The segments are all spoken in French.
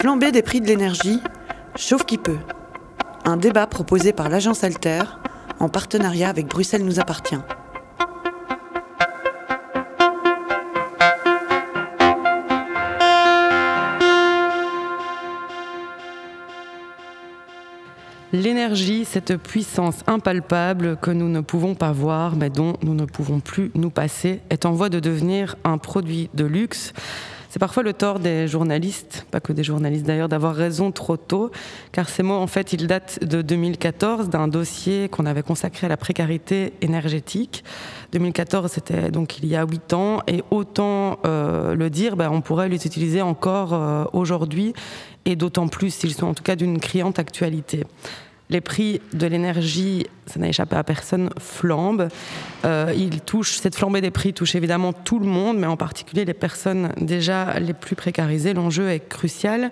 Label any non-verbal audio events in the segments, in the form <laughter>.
Flamber des prix de l'énergie, chauffe qui peut. Un débat proposé par l'agence Alter en partenariat avec Bruxelles nous appartient. L'énergie, cette puissance impalpable que nous ne pouvons pas voir, mais dont nous ne pouvons plus nous passer, est en voie de devenir un produit de luxe. C'est parfois le tort des journalistes, pas que des journalistes d'ailleurs, d'avoir raison trop tôt, car ces mots, en fait, ils datent de 2014, d'un dossier qu'on avait consacré à la précarité énergétique. 2014, c'était donc il y a huit ans, et autant euh, le dire, ben, on pourrait les utiliser encore euh, aujourd'hui, et d'autant plus s'ils sont en tout cas d'une criante actualité les prix de l'énergie, ça n'a échappé à personne, flambent. Euh, il touche, cette flambée des prix touche évidemment tout le monde, mais en particulier les personnes déjà les plus précarisées. L'enjeu est crucial.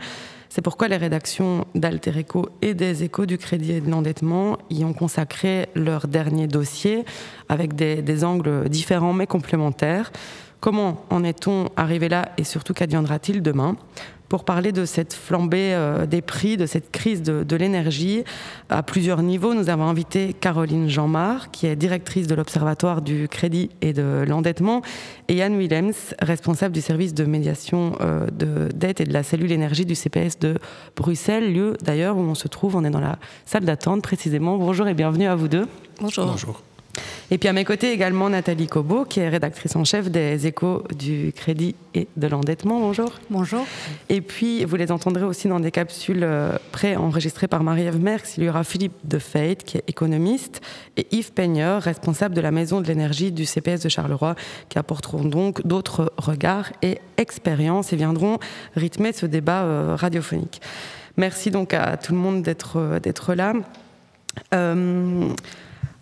C'est pourquoi les rédactions d'Alter Eco et des Échos du Crédit et de l'endettement y ont consacré leur dernier dossier avec des angles différents mais complémentaires. Comment en est-on arrivé là et surtout qu'adviendra-t-il demain? Pour parler de cette flambée euh, des prix, de cette crise de, l'énergie à plusieurs niveaux. Nous avons invité Caroline Jeanmar, qui est directrice de l'Observatoire du crédit et de l'endettement, et Yann Willems, responsable du service de médiation euh, de dette et de la cellule énergie du CPS de Bruxelles, lieu d'ailleurs où on se trouve. On est dans la salle d'attente précisément. Bonjour et bienvenue à vous deux. Bonjour. Bonjour. Et puis à mes côtés également Nathalie Cobo, qui est rédactrice en chef des échos du crédit et de l'endettement. Bonjour. Bonjour. Et puis vous les entendrez aussi dans des capsules euh, pré-enregistrées par Marie-Ève Merckx. Il y aura Philippe De Feit, qui est économiste, et Yves Peigneur, responsable de la Maison de l'énergie du CPS de Charleroi, qui apporteront donc d'autres regards et expériences et viendront rythmer ce débat euh, radiophonique. Merci donc à tout le monde d'être euh, d'être là.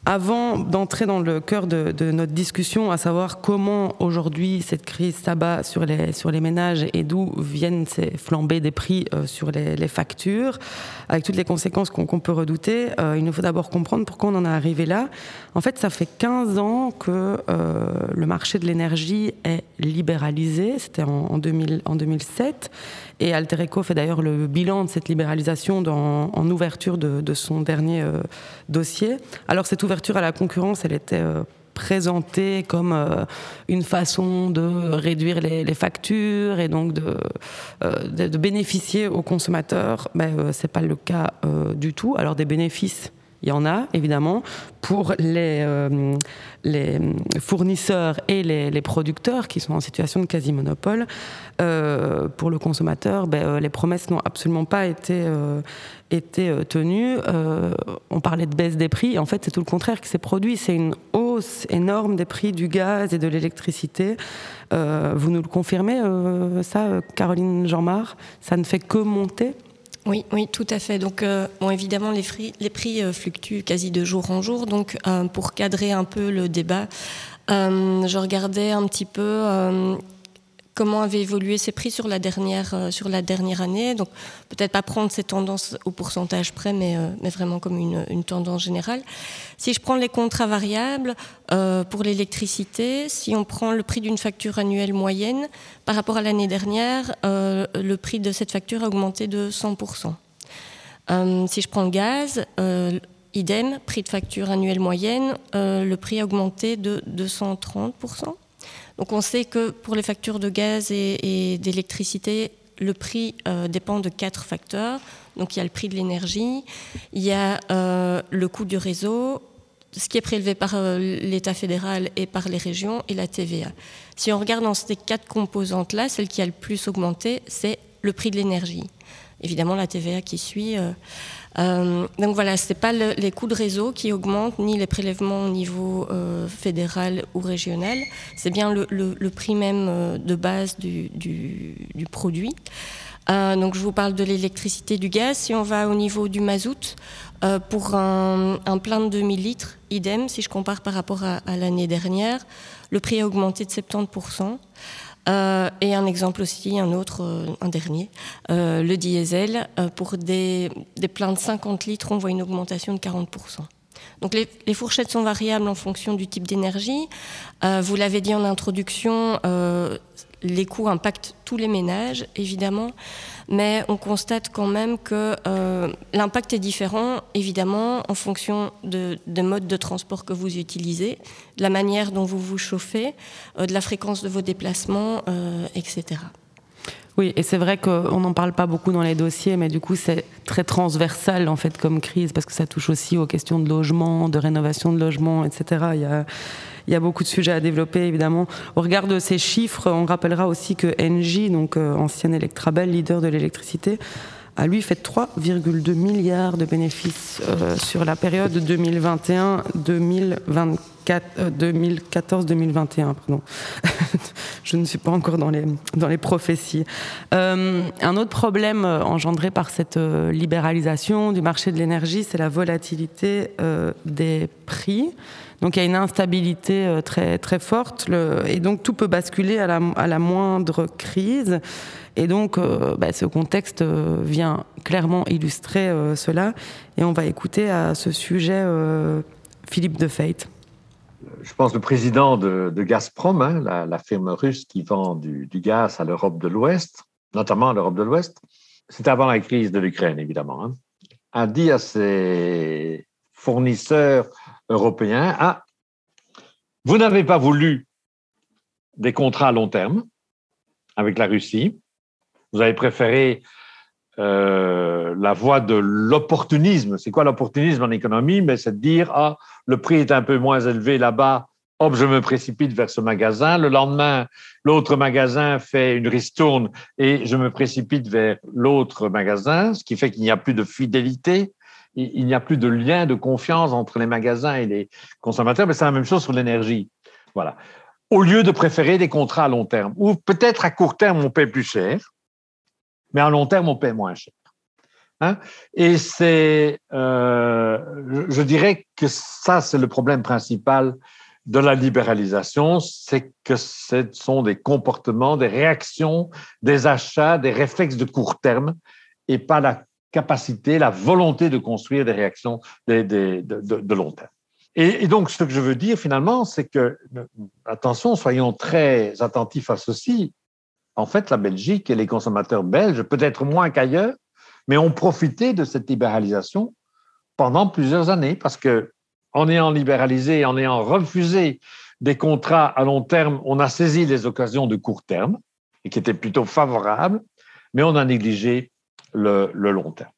Avant d'entrer dans le cœur de, notre discussion, à savoir comment aujourd'hui cette crise s'abat sur les, sur les ménages et d'où viennent ces flambées des prix euh, sur les, factures, avec toutes les conséquences qu'on peut redouter, euh, il nous faut d'abord comprendre pourquoi on en est arrivé là. En fait, ça fait 15 ans que euh, le marché de l'énergie est libéralisé, c'était en, en, 2000, en 2007, et Altereco fait d'ailleurs le bilan de cette libéralisation dans, en ouverture de, son dernier dossier. Alors cette ouverture à la concurrence, elle était euh, présentée comme euh, une façon de réduire les, factures et donc de, euh, de, bénéficier aux consommateurs. Ben, ce n'est pas le cas du tout. Alors des bénéfices, il y en a évidemment pour les, les fournisseurs et les, producteurs qui sont en situation de quasi-monopole. pour le consommateur, ben, les promesses n'ont absolument pas été, été euh, tenue. Euh, on parlait de baisse des prix. En fait, c'est tout le contraire qui s'est produit. C'est une hausse énorme des prix du gaz et de l'électricité. Euh, vous nous le confirmez, ça, Caroline Jean-Marc? Ça ne fait que monter? Oui, oui, tout à fait. Donc, bon, évidemment, les, les prix fluctuent quasi de jour en jour. Donc, pour cadrer un peu le débat, je regardais un petit peu comment avaient évolué ces prix sur la dernière, euh, sur la dernière année. Donc peut-être pas prendre ces tendances au pourcentage près, mais, euh, mais vraiment comme une, une, tendance générale. Si je prends les contrats variables euh, pour l'électricité, si on prend le prix d'une facture annuelle moyenne, par rapport à l'année dernière, le prix de cette facture a augmenté de 100%. si je prends le gaz, idem, prix de facture annuelle moyenne, le prix a augmenté de 230%. Donc on sait que pour les factures de gaz et, d'électricité, le prix euh, dépend de quatre facteurs. Donc il y a le prix de l'énergie, il y a euh, le coût du réseau, ce qui est prélevé par euh, l'État fédéral et par les régions, et la TVA. Si on regarde dans ces quatre composantes-là, celle qui a le plus augmenté, c'est le prix de l'énergie. Évidemment, la TVA qui suit. Euh, donc voilà, ce n'est pas les coûts de réseau qui augmentent, ni les prélèvements au niveau euh, fédéral ou régional, c'est bien le, prix même euh, de base du, produit. donc je vous parle de l'électricité, du gaz. Si on va au niveau du mazout, pour un, plein de 2000 litres, idem, si je compare par rapport à l'année dernière, le prix a augmenté de 70%. Euh, et un exemple aussi, un autre, euh, un dernier, euh, le diesel. pour des, des pleins de 50 litres, on voit une augmentation de 40%. Donc les, fourchettes sont variables en fonction du type d'énergie. vous l'avez dit en introduction, les coûts impactent tous les ménages, évidemment, mais on constate quand même que l'impact est différent, évidemment, en fonction de, de modes de transport que vous utilisez, de la manière dont vous vous chauffez, euh, de la fréquence de vos déplacements, euh, etc. Oui, et c'est vrai qu'on n'en parle pas beaucoup dans les dossiers, mais du coup, c'est très transversal en fait comme crise parce que ça touche aussi aux questions de logement, de rénovation de logement, etc. Il y a, beaucoup de sujets à développer, évidemment. Au regard de ces chiffres, on rappellera aussi que Engie, donc euh, ancienne Electrabel, leader de l'électricité, a lui fait 3,2 milliards de bénéfices euh, sur la période 2021-2024. 2014-2021, euh, pardon. <laughs> Je ne suis pas encore dans les, dans les prophéties. un autre problème engendré par cette libéralisation du marché de l'énergie, c'est la volatilité des prix. Donc il y a une instabilité euh, très, très forte et donc tout peut basculer à la, à la moindre crise. Et donc euh, bah, ce contexte euh, vient clairement illustrer cela. Et on va écouter à ce sujet Philippe de Feit. Je pense le président de, Gazprom, hein, la, firme russe qui vend du, gaz à l'Europe de l'Ouest, notamment à l'Europe de l'Ouest, c'était avant la crise de l'Ukraine évidemment, hein, a dit à ses fournisseurs européen. Ah, vous n'avez pas voulu des contrats à long terme avec la Russie. Vous avez préféré euh, la voie de l'opportunisme. C'est quoi l'opportunisme en économie? Mais c'est de dire ah le prix est un peu moins élevé là-bas. Hop, je me précipite vers ce magasin. Le lendemain, l'autre magasin fait une ristourne et je me précipite vers l'autre magasin, ce qui fait qu'il n'y a plus de fidélité il n'y a plus de lien de confiance entre les magasins et les consommateurs, mais c'est la même chose sur l'énergie. Voilà. Au lieu de préférer des contrats à long terme, ou peut-être à court terme, on paie plus cher, mais à long terme, on paie moins cher. Hein? Et c'est, euh, je dirais que ça, c'est le problème principal de la libéralisation, c'est que ce sont des comportements, des réactions, des achats, des réflexes de court terme et pas la capacité, la volonté de construire des réactions de, long terme. Et, donc, ce que je veux dire finalement, c'est que, attention, soyons très attentifs à ceci. En fait, la Belgique et les consommateurs belges, peut-être moins qu'ailleurs, mais ont profité de cette libéralisation pendant plusieurs années parce que, en ayant libéralisé, en ayant refusé des contrats à long terme, on a saisi les occasions de court terme et qui étaient plutôt favorables, mais on a négligé le, long terme.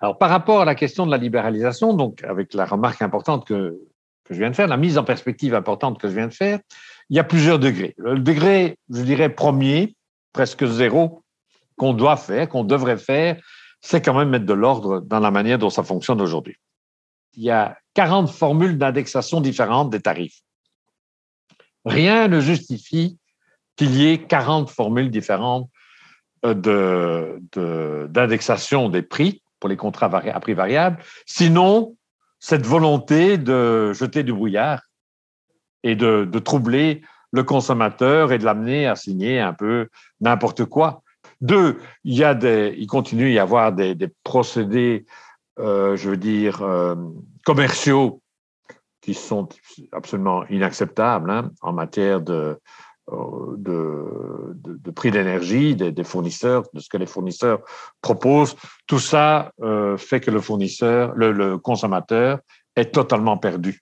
Alors, par rapport à la question de la libéralisation, donc avec la remarque importante que, que je viens de faire, la mise en perspective importante que je viens de faire, il y a plusieurs degrés. Le degré, je dirais, premier, presque zéro, qu'on doit faire, qu'on devrait faire, c'est quand même mettre de l'ordre dans la manière dont ça fonctionne aujourd'hui. Il y a 40 formules d'indexation différentes des tarifs. Rien ne justifie qu'il y ait 40 formules différentes d'indexation de, des prix pour les contrats à prix variable. Sinon, cette volonté de jeter du brouillard et de, troubler le consommateur et de l'amener à signer un peu n'importe quoi. Deux, il, y a des, il continue à y avoir des, procédés, euh, je veux dire, euh, commerciaux qui sont absolument inacceptables hein, en matière de, euh, de, prix d'énergie des, fournisseurs, de ce que les fournisseurs proposent. Tout ça euh, fait que le fournisseur, le, consommateur est totalement perdu.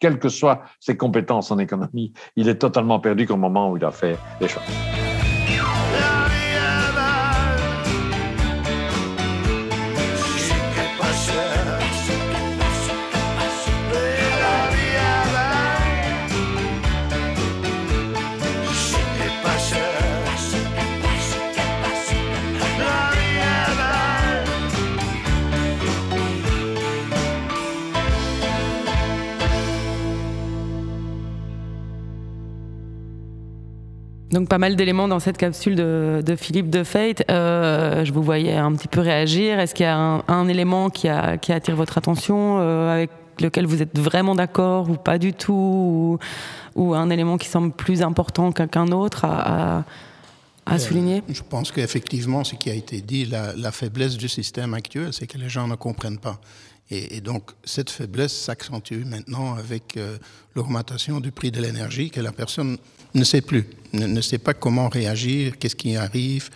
Quelles que soient ses compétences en économie, il est totalement perdu qu'au moment où il a fait les choix. Donc pas mal d'éléments dans cette capsule de, Philippe de Fate. Euh, je vous voyais un petit peu réagir. Est-ce qu'il y a un, élément qui, attire votre attention, euh, avec lequel vous êtes vraiment d'accord ou pas du tout, ou, un élément qui semble plus important qu'un autre à, à, euh, souligner? Je pense qu'effectivement, ce qui a été dit, la, la faiblesse du système actuel, c'est que les gens ne comprennent pas. Et, donc cette faiblesse s'accentue maintenant avec euh, l'augmentation du prix de l'énergie que la personne ne sait plus, ne, sait pas comment réagir, qu'est-ce qui arrive.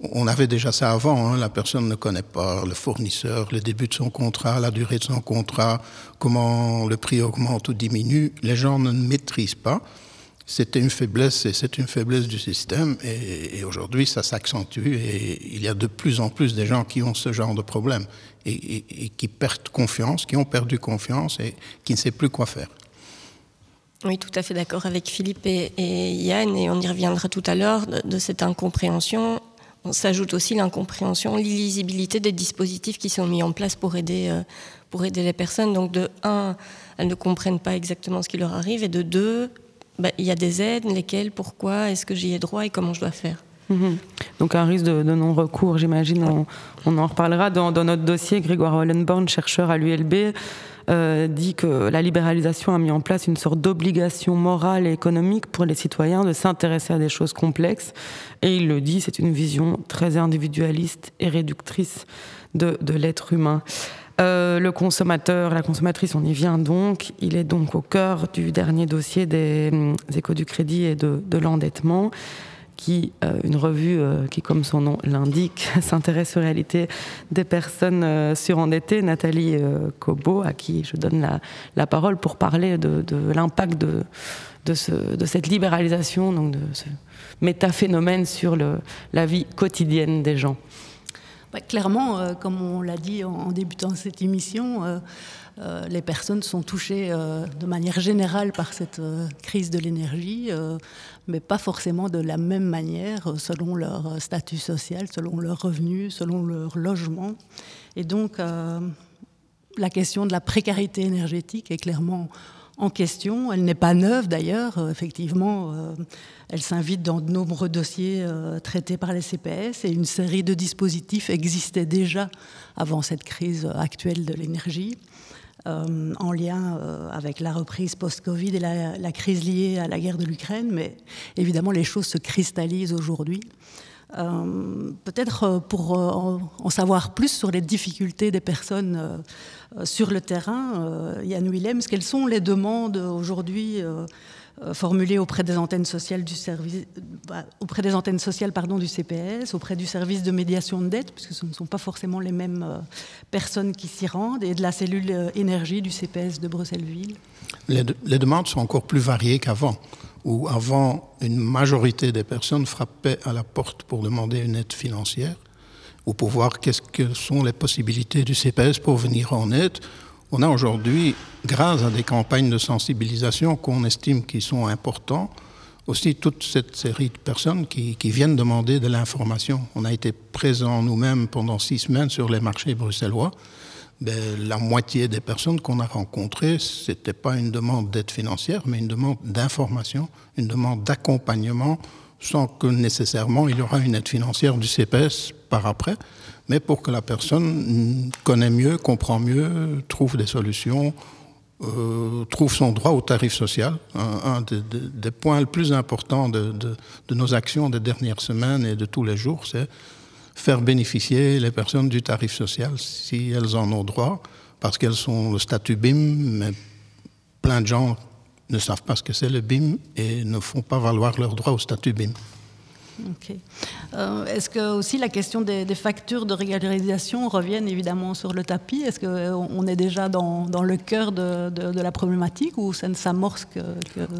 On avait déjà ça avant, hein. la personne ne connaît pas le fournisseur, le début de son contrat, la durée de son contrat, comment le prix augmente ou diminue. Les gens ne maîtrisent pas. C'était une faiblesse et c'est une faiblesse du système et, aujourd'hui ça s'accentue et il y a de plus en plus de gens qui ont ce genre de problème et, qui perdent confiance, qui ont perdu confiance et qui ne savent plus quoi faire. Oui, tout à fait d'accord avec Philippe et, Yann et on y reviendra tout à l'heure de, cette incompréhension. On s'ajoute aussi l'incompréhension, l'illisibilité des dispositifs qui sont mis en place pour aider, euh, pour aider les personnes. Donc de un, elles ne comprennent pas exactement ce qui leur arrive et de deux, bah, il y a des aides, lesquelles, pourquoi, est-ce que j'y ai droit et comment je dois faire? Mhm. Donc un risque de, non-recours, j'imagine, on, en reparlera. Dans, notre dossier, Grégoire Hollenborn, chercheur à l'ULB, euh, dit que la libéralisation a mis en place une sorte d'obligation morale et économique pour les citoyens de s'intéresser à des choses complexes. Et il le dit, c'est une vision très individualiste et réductrice de, l'être humain. Euh, le consommateur, la consommatrice, on y vient donc. Il est donc au cœur du dernier dossier des, échos du crédit et de, l'endettement, qui euh, une revue euh, qui, comme son nom l'indique, <laughs> s'intéresse aux réalités des personnes surendettées. Nathalie Cobo, à qui je donne la, parole pour parler de, l'impact de, de, cette libéralisation, donc de ce métaphénomène sur la vie quotidienne des gens. Bah, clairement, euh, comme on l'a dit en, débutant cette émission, euh, euh, les personnes sont touchées de manière générale par cette crise de l'énergie, mais pas forcément de la même manière selon leur statut social, selon leurs revenus, selon leur logement. Et donc, la question de la précarité énergétique est clairement en question. Elle n'est pas neuve d'ailleurs, euh, effectivement. Euh, elle s'invite dans de nombreux dossiers euh, traités par les CPS et une série de dispositifs existaient déjà avant cette crise actuelle de l'énergie. En lien avec la reprise post-Covid et la, crise liée à la guerre de l'Ukraine, mais évidemment les choses se cristallisent aujourd'hui. Peut-être pour en, savoir plus sur les difficultés des personnes euh, sur le terrain, euh, Yann Willems, quelles sont les demandes aujourd'hui euh, formulées auprès des antennes sociales du service, bah, auprès des antennes sociales pardon du CPS, auprès du service de médiation de dette, puisque ce ne sont pas forcément les mêmes personnes qui s'y rendent, et de la cellule énergie du CPS de Bruxelles-Ville. Les, les, demandes sont encore plus variées qu'avant, où avant une majorité des personnes frappaient à la porte pour demander une aide financière ou pour voir qu'est-ce que sont les possibilités du CPS pour venir en aide. On a aujourd'hui, grâce à des campagnes de sensibilisation qu'on estime qui sont importantes, aussi toute cette série de personnes qui, viennent demander de l'information. On a été présents nous-mêmes pendant six semaines sur les marchés bruxellois. Ben, la moitié des personnes qu'on a rencontrées, ce n'était pas une demande d'aide financière, mais une demande d'information, une demande d'accompagnement sans que nécessairement il y aura une aide financière du CPS par après, mais pour que la personne connaisse mieux, comprend mieux, trouve des solutions, euh, trouve son droit au tarif social. Un, des, points les plus importants de, de, nos actions des dernières semaines et de tous les jours, c'est faire bénéficier les personnes du tarif social si elles en ont droit, parce qu'elles sont le statut BIM, mais plein de gens ne savent pas ce que c'est le BIM et ne font pas valoir leur droit au statut BIM. Euh, est-ce que aussi la question des, factures de régularisation reviennent évidemment sur le tapis? Est-ce qu'on est déjà dans, le cœur de, la problématique ou ça ne s'amorce que,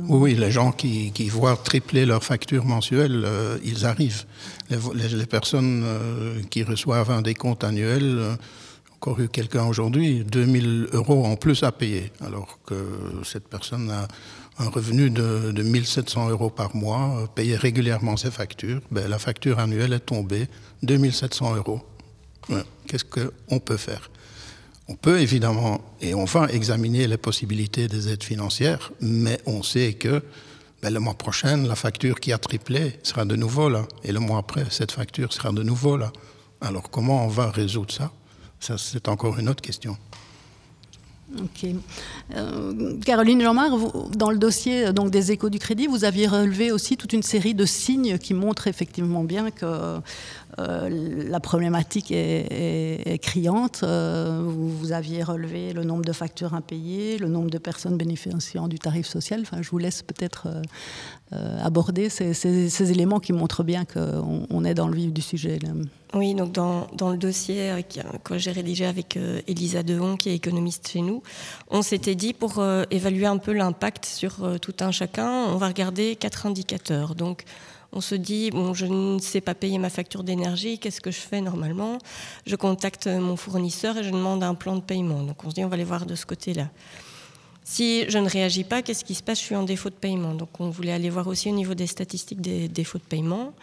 Oui, les gens qui, voient tripler leurs factures mensuelles, euh, ils arrivent. Les, personnes euh, qui reçoivent un décompte annuel encore eu quelqu'un aujourd'hui, 2000 euros en plus à payer, alors que cette personne a un revenu de, de 1700 euros par mois, euh, payait régulièrement ses factures. Ben, la facture annuelle est tombée 2700 euros. Qu'est-ce qu'on peut faire? On peut évidemment, et on va examiner les possibilités des aides financières, mais on sait que ben, le mois prochain, la facture qui a triplé sera de nouveau là, et le mois après, cette facture sera de nouveau là. Alors comment on va résoudre ça? Ça, c'est encore une autre question. Ok. Euh, Caroline Jean-Marc, dans le dossier donc, des échos du crédit, vous aviez relevé aussi toute une série de signes qui montrent effectivement bien que la problématique est, criante. vous, aviez relevé le nombre de factures impayées, le nombre de personnes bénéficiant du tarif social. Enfin, je vous laisse peut-être aborder ces, éléments qui montrent bien qu'on est dans le vif du sujet. Oui, donc dans, dans le dossier euh, que j'ai rédigé avec euh, Elisa Dehon, qui est économiste chez nous, on s'était dit pour euh, évaluer un peu l'impact sur tout un chacun, on va regarder quatre indicateurs. Donc on se dit, bon, je ne sais pas payer ma facture d'énergie, qu'est-ce que je fais normalement? Je contacte mon fournisseur et je demande un plan de paiement. Donc on se dit, on va aller voir de ce côté-là. Si je ne réagis pas, qu'est-ce qui se passe? Je suis en défaut de paiement. Donc on voulait aller voir aussi au niveau des statistiques des défauts de paiement.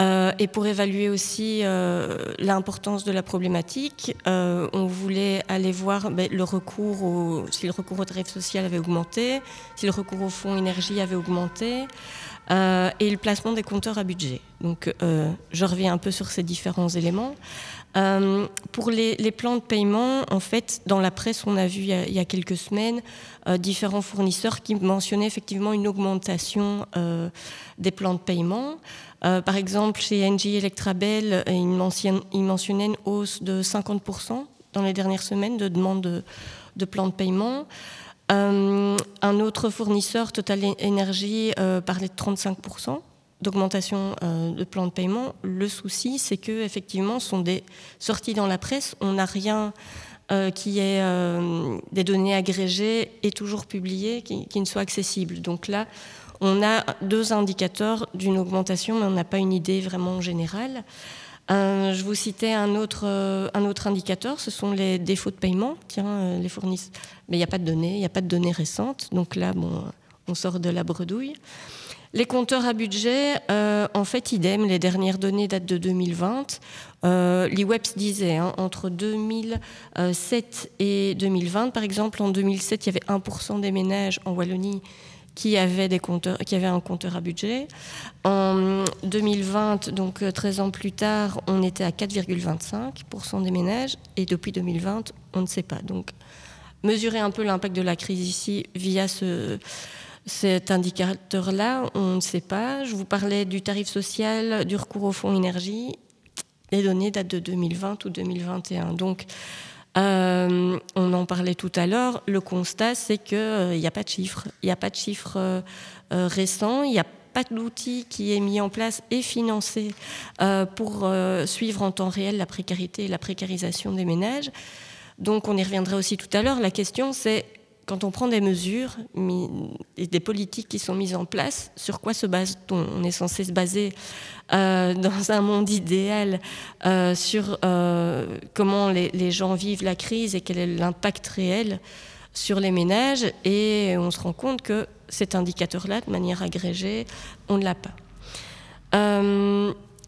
Euh, et pour évaluer aussi euh, l'importance de la problématique, euh, on voulait aller voir ben, le recours si le recours au tarif social avait augmenté, si le recours au fonds énergie avait augmenté, et le placement des compteurs à budget. Donc je reviens un peu sur ces différents éléments. pour les, plans de paiement, en fait, dans la presse, on a vu il y a, quelques semaines différents fournisseurs qui mentionnaient effectivement une augmentation des plans de paiement. Euh, par exemple, chez NG Electrabel, euh, ils mentionnaient une hausse de 50% dans les dernières semaines de demandes de, plans de paiement. Euh, un autre fournisseur, Total Energy, parlait de 35% d'augmentation de plans de paiement. Le souci, c'est que effectivement, sont des sorties dans la presse. On n'a rien qui est des données agrégées et toujours publiées qui ne soient accessibles. Donc là, on a deux indicateurs d'une augmentation, mais on n'a pas une idée vraiment générale. Euh, je vous citais un autre, euh, un autre indicateur, ce sont les défauts de paiement. Tiens, euh, les fournisseurs. Mais il n'y a pas de données, il n'y a pas de données récentes. Donc là, bon, on sort de la bredouille. Les compteurs à budget, en fait, idem, les dernières données datent de 2020. L'IWEPS disait, hein, entre 2007 et 2020, par exemple, en 2007, il y avait 1% des ménages en Wallonie qui avait, un compteur à budget. En 2020, donc 13 euh, ans plus tard, on était à 4,25% des ménages et depuis 2020, on ne sait pas. Donc, mesurer un peu l'impact de la crise ici via ce, cet indicateur-là, on ne sait pas. Je vous parlais du tarif social, du recours au fonds énergie. Les données datent de 2020 ou 2021. Donc, euh, on en parlait tout à l'heure. Le constat, c'est qu'il n'y euh, a pas de chiffres. Il n'y a pas de chiffres euh, récents. Il n'y a pas d'outil qui est mis en place et financé pour suivre en temps réel la précarité et la précarisation des ménages. Donc, on y reviendra aussi tout à l'heure. La question, c'est quand on prend des mesures et des politiques qui sont mises en place, sur quoi se base-t-on On est censé se baser euh, <laughs> dans un monde idéal euh, sur euh, comment les, gens vivent la crise et quel est l'impact réel sur les ménages. Et on se rend compte que cet indicateur-là, de manière agrégée, on ne l'a pas.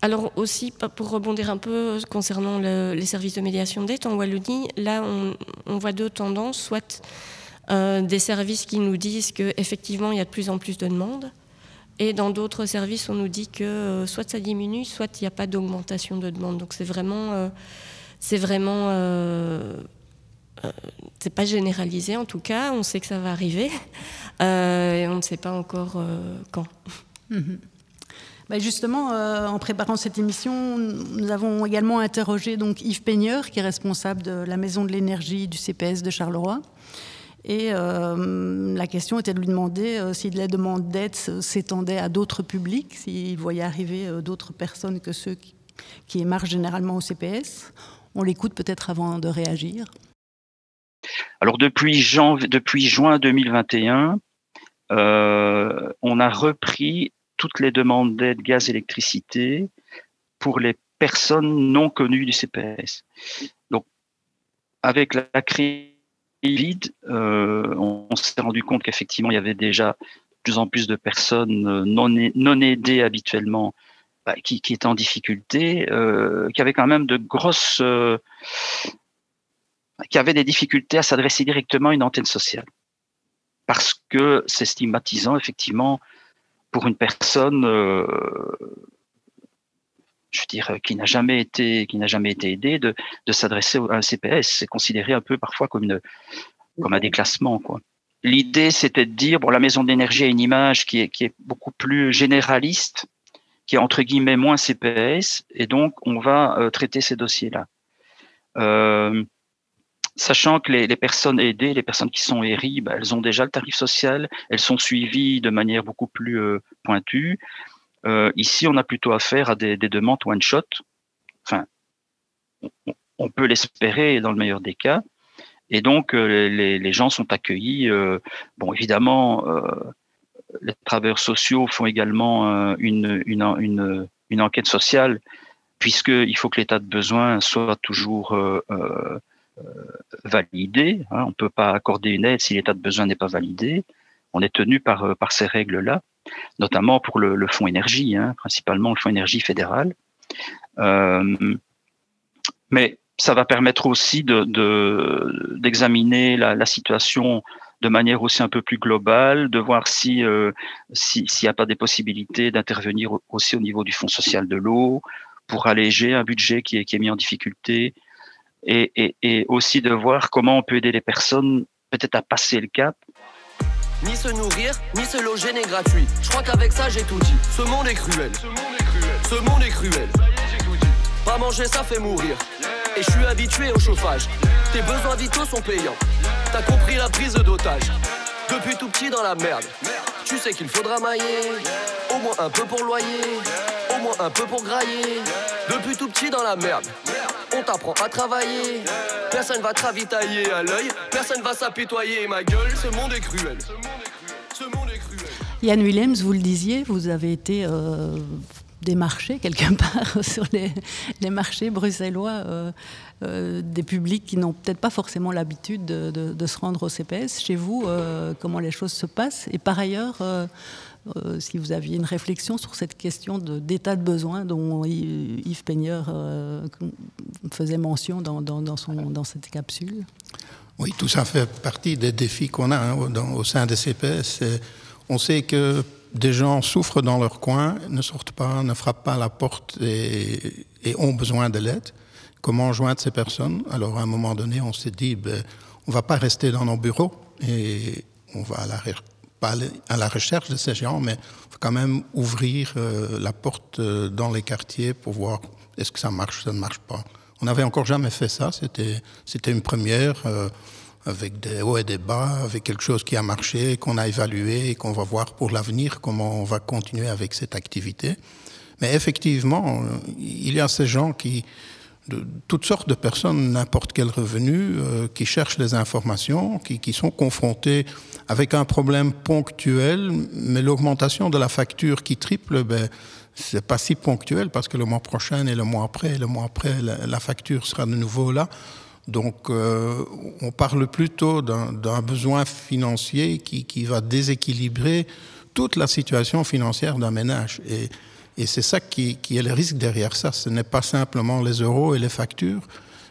alors aussi, pour rebondir un peu concernant les services de médiation de dette en Wallonie, là on, on voit deux tendances, soit euh, des services qui nous disent qu'effectivement, il y a de plus en plus de demandes. Et dans d'autres services, on nous dit que euh, soit ça diminue, soit il n'y a pas d'augmentation de demande. Donc c'est vraiment, euh, c'est vraiment, c'est pas généralisé en tout cas. On sait que ça va arriver, <laughs> et on ne sait pas encore quand. Mhm. Bah, justement, en préparant cette émission, nous avons également interrogé donc Yves Peigneur, qui est responsable de la Maison de l'énergie du CPS de Charleroi. Et euh, la question était de lui demander euh, si les demandes d'aide s'étendaient à d'autres publics, s'il voyait arriver euh, d'autres personnes que ceux qui, qui généralement au CPS. On l'écoute peut-être avant de réagir. Alors depuis, juin 2021, on a repris toutes les demandes d'aide gaz-électricité pour les personnes non connues du CPS. Donc, avec la crise euh, on, s'est rendu compte qu'effectivement, il y avait déjà de plus en plus de personnes euh, non, non aidées habituellement bah, qui, étaient en difficulté, euh, qui avaient quand même de grosses... qui avaient des difficultés à s'adresser directement à une antenne sociale. Parce que c'est stigmatisant, effectivement, pour une personne je veux dire, qui n'a jamais été, qui n'a jamais été aidé, de, de s'adresser à un CPS. C'est considéré un peu parfois comme, une, comme un déclassement, quoi. L'idée, c'était de dire, bon, la maison d'énergie a une image qui est, qui est beaucoup plus généraliste qui est entre guillemets moins CPS, et donc on va euh, traiter ces dossiers-là. Euh, sachant que les, personnes aidées, les personnes qui sont héries, bah, elles ont déjà le tarif social, elles sont suivies de manière beaucoup plus euh, pointue. Ici, on a plutôt affaire à des, demandes one-shot. Enfin, on, peut l'espérer dans le meilleur des cas. Et donc, les, les, gens sont accueillis. bon, évidemment, les travailleurs sociaux font également euh, une, une, enquête sociale, puisqu'il faut que l'état de besoin soit toujours euh, euh, validé. Hein. On ne peut pas accorder une aide si l'état de besoin n'est pas validé. On est tenu par, par ces règles-là, notamment pour le, fonds énergie, hein, principalement le fonds énergie fédéral. mais ça va permettre aussi d'examiner de, la, situation de manière aussi un peu plus globale, de voir si euh, s'il n'y a pas des possibilités d'intervenir aussi au niveau du Fonds social de l'eau pour alléger un budget qui est, qui est mis en difficulté et, et, aussi de voir comment on peut aider les personnes peut-être à passer le cap. Ni se nourrir, ni se loger n'est gratuit. Je crois qu'avec ça j'ai tout dit. Ce monde est cruel. Ce monde est cruel. Ce monde est cruel. Ça y est, j'ai tout dit. Pas manger, ça fait mourir. Et je suis habitué au chauffage. Tes besoins vitaux sont payants. T'as compris la prise d'otage. Depuis tout petit dans la merde. Tu sais qu'il faudra mailler. Au moins un peu pour loyer. Au moins un peu pour grailler. Depuis tout petit dans la merde. On t'apprend à travailler. Personne va te ravitailler à l'œil. Personne va s'apitoyer. Ma gueule, ce monde est cruel. Yann Willems, vous le disiez, vous avez été euh, des marchés quelque <laughs> part sur les, marchés bruxellois euh, euh, des publics qui n'ont peut-être pas forcément l'habitude de, se rendre au CPS. Chez vous, euh, comment les choses se passent? Et par ailleurs, si vous aviez une réflexion sur cette question d'état de, besoin dont Yves Peigneur faisait mention dans, dans, son, dans cette capsule. Oui, tout ça fait partie des défis qu'on a hein, au sein des CPS. On sait que des gens souffrent dans leur coin, ne sortent pas, ne frappent pas à la porte et, ont besoin de l'aide. Comment joindre ces personnes? Alors, à un moment donné, on s'est dit, ben, on va pas rester dans nos bureaux et on va à la, pas à la recherche de ces gens, mais faut quand même ouvrir euh, la porte euh, dans les quartiers pour voir est-ce que ça marche, ça ne marche pas. On n'avait encore jamais fait ça, c'était une première. Euh, avec des hauts et des bas, avec quelque chose qui a marché, qu'on a évalué et qu'on va voir pour l'avenir comment on va continuer avec cette activité. Mais effectivement, il y a ces gens qui, de toutes sortes de personnes, n'importe quel revenu, euh, qui cherchent des informations, qui, qui, sont confrontés avec un problème ponctuel, mais l'augmentation de la facture qui triple, ben, c'est pas si ponctuel parce que le mois prochain et le mois après, le mois après, la facture sera de nouveau là. Donc, euh, on parle plutôt d'un besoin financier qui, qui, va déséquilibrer toute la situation financière d'un ménage. Et, et c'est ça qui, est le risque derrière ça. Ce n'est pas simplement les euros et les factures,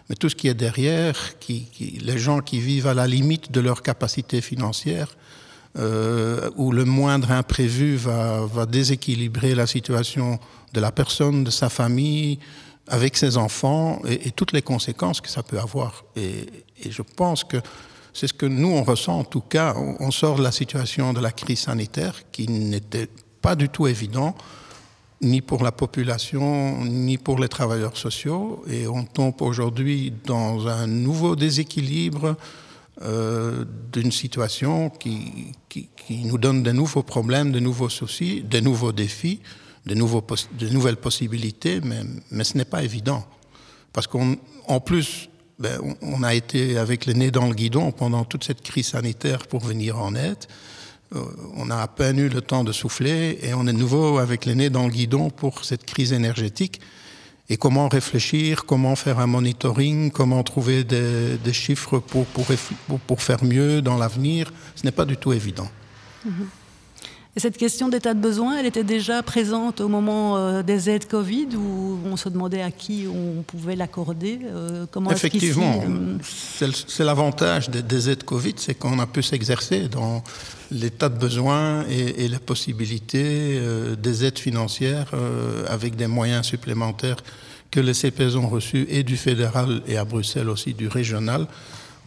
mais tout ce qui est derrière, les gens qui vivent à la limite de leur capacité financière, euh, où le moindre imprévu va déséquilibrer la situation de la personne, de sa famille, avec ses enfants et, toutes les conséquences que ça peut avoir. Et, je pense que c'est ce que nous, on ressent en tout cas. On, sort de la situation de la crise sanitaire qui n'était pas du tout évident, ni pour la population, ni pour les travailleurs sociaux. Et on tombe aujourd'hui dans un nouveau déséquilibre euh, d'une situation qui, qui, nous donne de nouveaux problèmes, de nouveaux soucis, de nouveaux défis de, nouveaux, nouvelles possibilités, mais, mais ce n'est pas évident. Parce qu'en plus, ben, on a été avec le nez dans le guidon pendant toute cette crise sanitaire pour venir en aide. Euh, on a à peine eu le temps de souffler et on est nouveau avec le nez dans le guidon pour cette crise énergétique. Et comment réfléchir, comment faire un monitoring, comment trouver des, chiffres pour, pour, pour, faire mieux dans l'avenir, ce n'est pas du tout évident. Mm-hmm. Et cette question d'état de besoin, elle était déjà présente au moment euh, des aides Covid où on se demandait à qui on pouvait l'accorder. Euh, comment Effectivement, euh, c'est l'avantage des, aides Covid, c'est qu'on a pu s'exercer dans l'état de besoin et, les possibilités des aides financières avec des moyens supplémentaires que les CPS ont reçus et du fédéral et à Bruxelles aussi du régional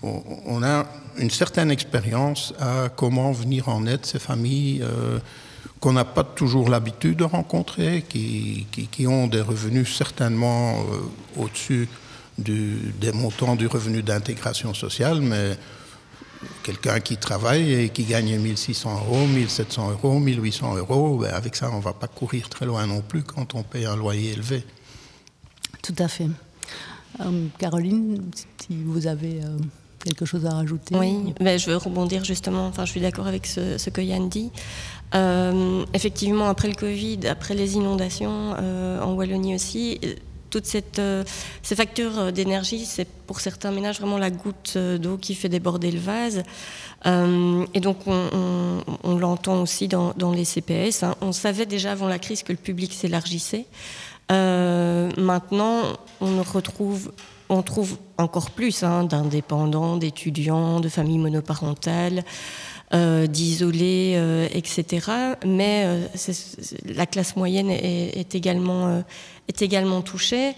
on a une certaine expérience à comment venir en aide ces familles euh, qu'on n'a pas toujours l'habitude de rencontrer, qui, qui, ont des revenus certainement euh, au-dessus des montants du revenu d'intégration sociale, mais quelqu'un qui travaille et qui gagne 1600 euros, 1700 euros, 1800 euros, ben avec ça, on ne va pas courir très loin non plus quand on paye un loyer élevé. Tout à fait. Euh, Caroline, si vous avez quelque chose à rajouter Oui, ben, je veux rebondir justement, enfin, je suis d'accord avec ce, que Yann dit. Euh, effectivement, après le Covid, après les inondations en Wallonie aussi, toutes cette, ces factures d'énergie, c'est pour certains ménages vraiment la goutte d'eau qui fait déborder le vase. et donc, on, l'entend aussi dans, les CPS. Hein. On savait déjà avant la crise que le public s'élargissait. Euh, maintenant, on retrouve, on trouve encore plus hein, d'indépendants, d'étudiants, de familles monoparentales, euh, d'isolés, euh, etc. Mais la classe moyenne est, également, est également touchée.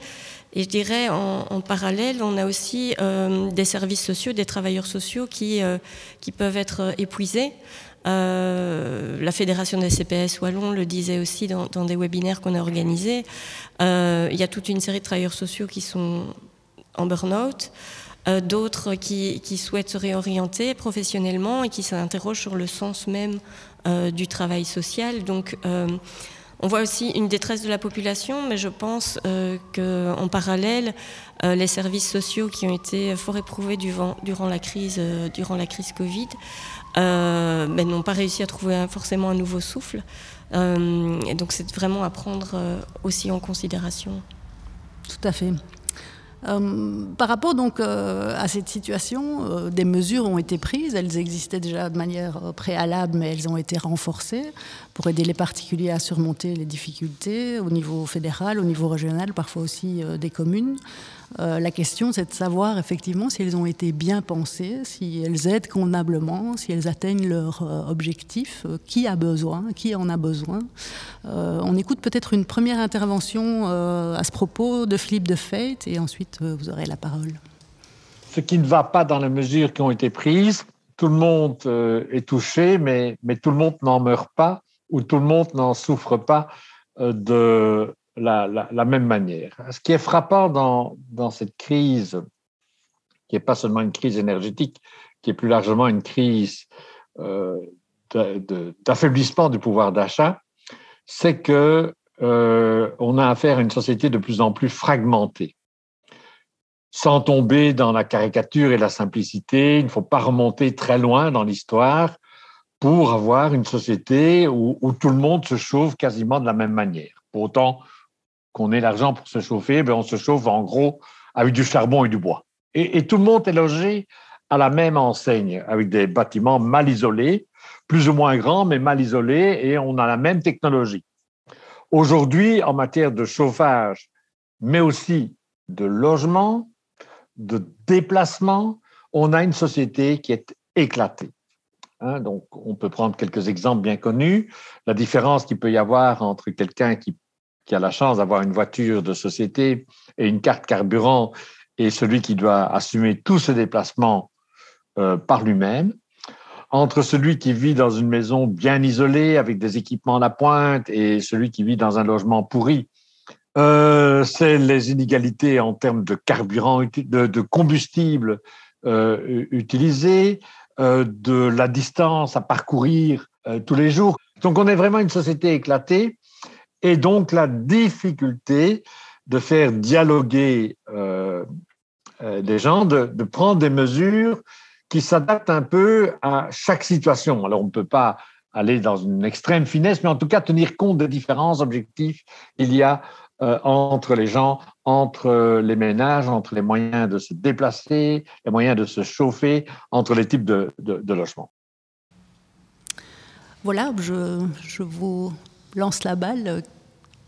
Et je dirais en, parallèle, on a aussi des services sociaux, des travailleurs sociaux qui, qui peuvent être épuisés. Euh, la Fédération des CPS Wallon le disait aussi dans, des webinaires qu'on a organisés. Euh, il y a toute une série de travailleurs sociaux qui sont en burn-out, euh, d'autres qui, souhaitent se réorienter professionnellement et qui s'interrogent sur le sens même du travail social. Donc, on voit aussi une détresse de la population, mais je pense qu'en parallèle, les services sociaux qui ont été fort éprouvés durant, la crise, durant la crise Covid, euh, mais n'ont pas réussi à trouver forcément un nouveau souffle. Euh, et donc c'est vraiment à prendre euh, aussi en considération. Tout à fait. Par rapport donc à cette situation, des mesures ont été prises. Elles existaient déjà de manière préalable, mais elles ont été renforcées pour aider les particuliers à surmonter les difficultés au niveau fédéral, au niveau régional, parfois aussi des communes. Euh, la question, c'est de savoir effectivement si elles ont été bien pensées, si elles aident convenablement, si elles atteignent leur euh, objectif, euh, qui a besoin, qui en a besoin. on écoute peut-être une première intervention à ce propos de Philippe de Fate et ensuite vous aurez la parole. Ce qui ne va pas dans les mesures qui ont été prises, tout le monde est touché, mais, mais tout le monde n'en meurt pas ou tout le monde n'en souffre pas de, la, même manière. Ce qui est frappant dans, cette crise, qui n'est pas seulement une crise énergétique, qui est plus largement une crise euh, d'affaiblissement du pouvoir d'achat, c'est que euh, on a affaire à une société de plus en plus fragmentée. Sans tomber dans la caricature et la simplicité, il ne faut pas remonter très loin dans l'histoire pour avoir une société où, où, tout le monde se chauffe quasiment de la même manière. Pour autant, qu'on ait l'argent pour se chauffer, ben on se chauffe en gros avec du charbon et du bois. Et, tout le monde est logé à la même enseigne, avec des bâtiments mal isolés, plus ou moins grands, mais mal isolés, et on a la même technologie. Aujourd'hui, en matière de chauffage, mais aussi de logement, de déplacement, on a une société qui est éclatée. Hein, donc, on peut prendre quelques exemples bien connus. La différence qu'il peut y avoir entre quelqu'un qui qui a la chance d'avoir une voiture de société et une carte carburant et celui qui doit assumer tous ses déplacements euh, par lui-même, entre celui qui vit dans une maison bien isolée avec des équipements à la pointe et celui qui vit dans un logement pourri, euh, c'est les inégalités en termes de carburant, de, combustible euh, utilisé, de la distance à parcourir tous les jours. Donc on est vraiment une société éclatée et donc la difficulté de faire dialoguer euh, euh, des gens, de, prendre des mesures qui s'adaptent un peu à chaque situation. Alors on ne peut pas aller dans une extrême finesse, mais en tout cas tenir compte des différents objectifs qu'il y a euh, entre les gens, entre les ménages, entre les moyens de se déplacer, les moyens de se chauffer, entre les types de, logements. Voilà, je vous lance la balle euh,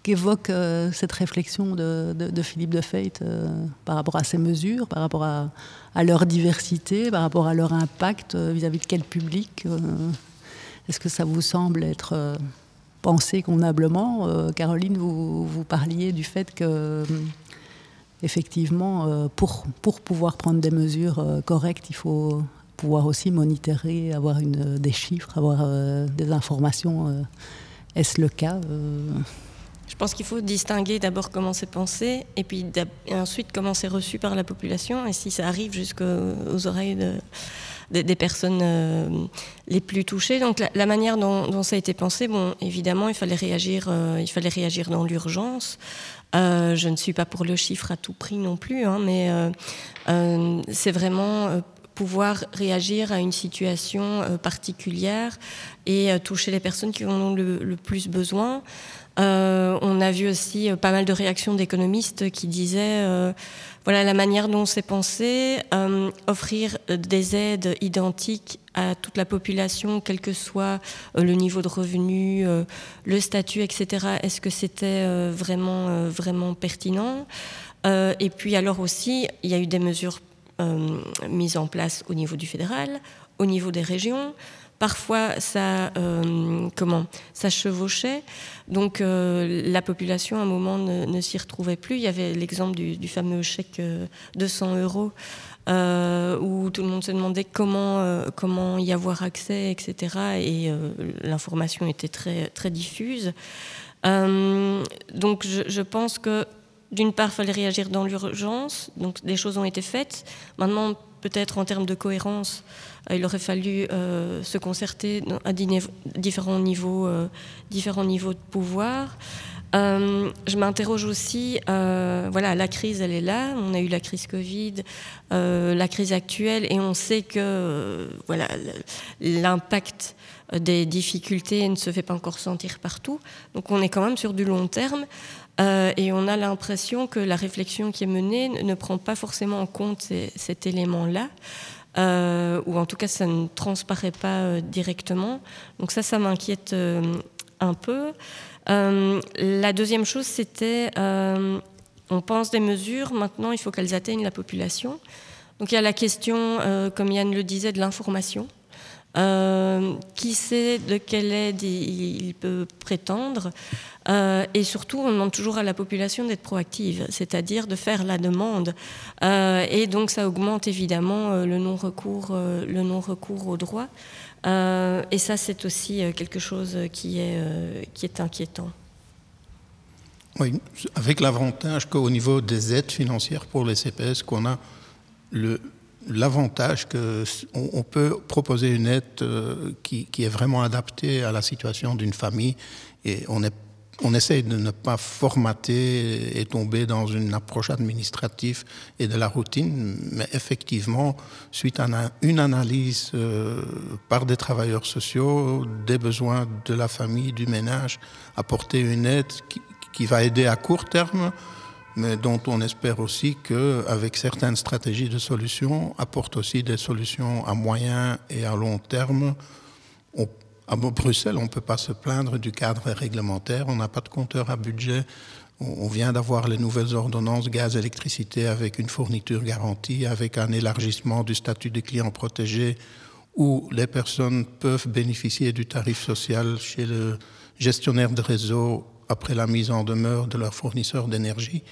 qu'évoque euh, cette réflexion de, Philippe de Feit euh, par rapport à ces mesures, par rapport à, leur diversité, par rapport à leur impact vis-à-vis de quel public Est-ce que ça vous semble être pensé convenablement Caroline, vous, vous, parliez du fait que, effectivement, pour, pouvoir prendre des mesures correctes, il faut pouvoir aussi monitorer, avoir des chiffres, avoir des informations Est-ce le cas Je pense qu'il faut distinguer d'abord comment c'est pensé et puis ensuite comment c'est reçu par la population et si ça arrive jusqu'aux oreilles des personnes les plus touchées. Donc la, manière dont, ça a été pensé, bon, évidemment, il fallait réagir, il fallait réagir dans l'urgence. Euh, je ne suis pas pour le chiffre à tout prix non plus, hein, mais euh, euh, c'est vraiment pouvoir réagir à une situation particulière et toucher les personnes qui en ont le, plus besoin. on a vu aussi pas mal de réactions d'économistes qui disaient voilà la manière dont c'est pensé, offrir des aides identiques à toute la population, quel que soit euh, le niveau de revenu, euh, le statut, etc. Est-ce que c'était euh, vraiment, vraiment pertinent? Et puis alors aussi, il y a eu des mesures mises en place au niveau du fédéral, au niveau des régions. Parfois, ça, comment, ça chevauchait. Donc, la population, à un moment, ne, s'y retrouvait plus. Il y avait l'exemple du, fameux chèque de 100 euros euh, où tout le monde se demandait comment, euh, comment y avoir accès, etc. Et euh, l'information était très, très diffuse. donc je, pense que d'une part, il fallait réagir dans l'urgence, donc des choses ont été faites. Maintenant, peut-être en termes de cohérence, il aurait fallu se concerter à différents niveaux, différents niveaux de pouvoir. Euh, je m'interroge aussi, euh, voilà, la crise, elle est là. On a eu la crise Covid, euh, la crise actuelle, et on sait que, voilà, l'impact des difficultés ne se fait pas encore sentir partout. Donc, on est quand même sur du long terme. Et on a l'impression que la réflexion qui est menée ne prend pas forcément en compte cet élément-là. ou en tout cas ça ne transparaît pas directement. Donc ça, ça m'inquiète un peu. Euh, la deuxième chose, c'était, euh, on pense des mesures, maintenant il faut qu'elles atteignent la population. Donc il y a la question, euh, comme Yann le disait, de l'information. Qui sait de quelle aide il, peut prétendre et surtout, on demande toujours à la population d'être proactive, c'est-à-dire de faire la demande. et donc, ça augmente évidemment le non-recours, le non-recours au droit. Euh, et ça, c'est aussi euh, quelque chose qui est, euh, qui est inquiétant. Oui, avec l'avantage qu'au niveau des aides financières pour les CPS, qu'on a l'avantage qu'on on peut proposer une aide qui, qui, est vraiment adaptée à la situation d'une famille et on essaye de ne pas formater et tomber dans une approche administrative et de la routine, mais effectivement, suite à une analyse euh, par des travailleurs sociaux des besoins de la famille, du ménage, apporter une aide qui, va aider à court terme, mais dont on espère aussi qu'avec certaines stratégies de solutions, apporte aussi des solutions à moyen et à long terme. À Bruxelles, on ne peut pas se plaindre du cadre réglementaire. On n'a pas de compteur à budget. On vient d'avoir les nouvelles ordonnances gaz-électricité avec une fourniture garantie, avec un élargissement du statut des clients protégés, où les personnes peuvent bénéficier du tarif social chez le gestionnaire de réseau après la mise en demeure de leur fournisseur d'énergie.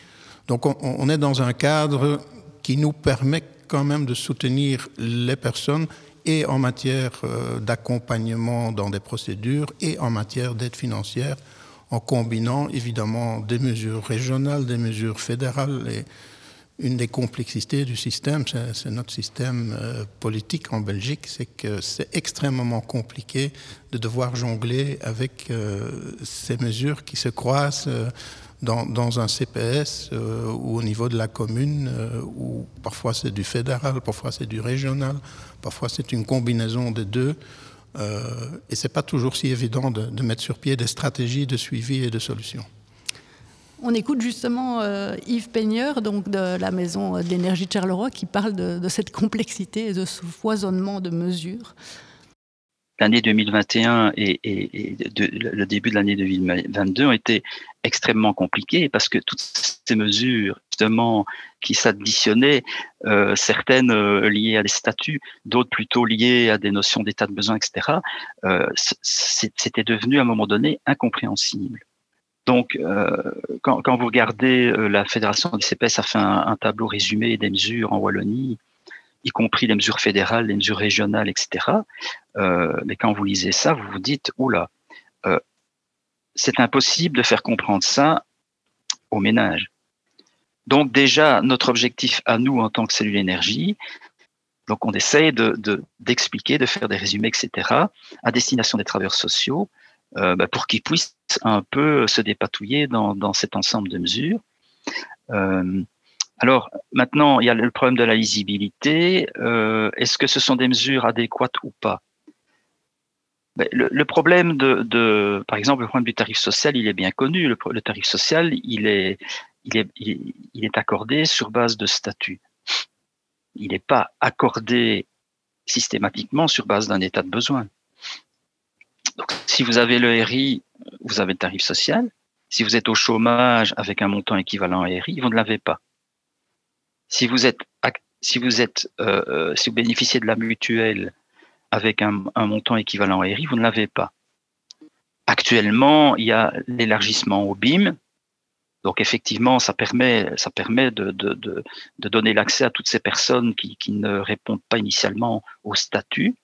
Donc on, est dans un cadre qui nous permet quand même de soutenir les personnes et en matière euh, d'accompagnement dans des procédures et en matière d'aide financière, en combinant évidemment des mesures régionales, des mesures fédérales. Et une des complexités du système, c'est notre système euh, politique en Belgique, c'est que c'est extrêmement compliqué de devoir jongler avec euh, ces mesures qui se croisent dans, un CPS euh, ou au niveau de la commune, euh, où parfois c'est du fédéral, parfois c'est du régional, parfois c'est une combinaison des deux. Euh, et ce n'est pas toujours si évident de, mettre sur pied des stratégies de suivi et de solutions. On écoute justement Yves Peigneur, donc de la Maison d'énergie de Charleroi, qui parle de, cette complexité et de ce foisonnement de mesures l'année 2021 et, le début de l'année 2022 ont été extrêmement compliqués parce que toutes ces mesures justement qui s'additionnaient, euh, certaines euh, liées à des statuts, d'autres plutôt liées à des notions d'état de besoin, etc., euh, c'était devenu à un moment donné incompréhensible. Donc, quand, vous regardez la Fédération des CPS a fait un tableau résumé des mesures en Wallonie, y compris les mesures fédérales, les mesures régionales, etc. Euh, mais quand vous lisez ça, vous vous dites, oula, euh, c'est impossible de faire comprendre ça aux ménages. Donc déjà, notre objectif à nous en tant que cellule énergie, donc on essaye d'expliquer, de, faire des résumés, etc., à destination des travailleurs sociaux, euh, bah, pour qu'ils puissent un peu se dépatouiller dans, cet ensemble de mesures. Euh, alors maintenant, il y a le problème de la lisibilité. Euh, est-ce que ce sont des mesures adéquates ou pas? Ben, le, problème de, par exemple, le problème du tarif social, il est bien connu. Le, le tarif social, il est, il est, il est accordé sur base de statut il n'est pas accordé systématiquement sur base d'un état de besoin. Donc, si vous avez le RI, vous avez le tarif social. Si vous êtes au chômage avec un montant équivalent à RI, vous ne l'avez pas. Si vous êtes, si vous êtes, euh, euh, si vous bénéficiez de la mutuelle avec un, montant équivalent à RI, vous ne l'avez pas. Actuellement, il y a l'élargissement au BIM, donc effectivement, ça permet, ça permet de, de, de, de donner l'accès à toutes ces personnes qui, qui, ne répondent pas initialement au statut,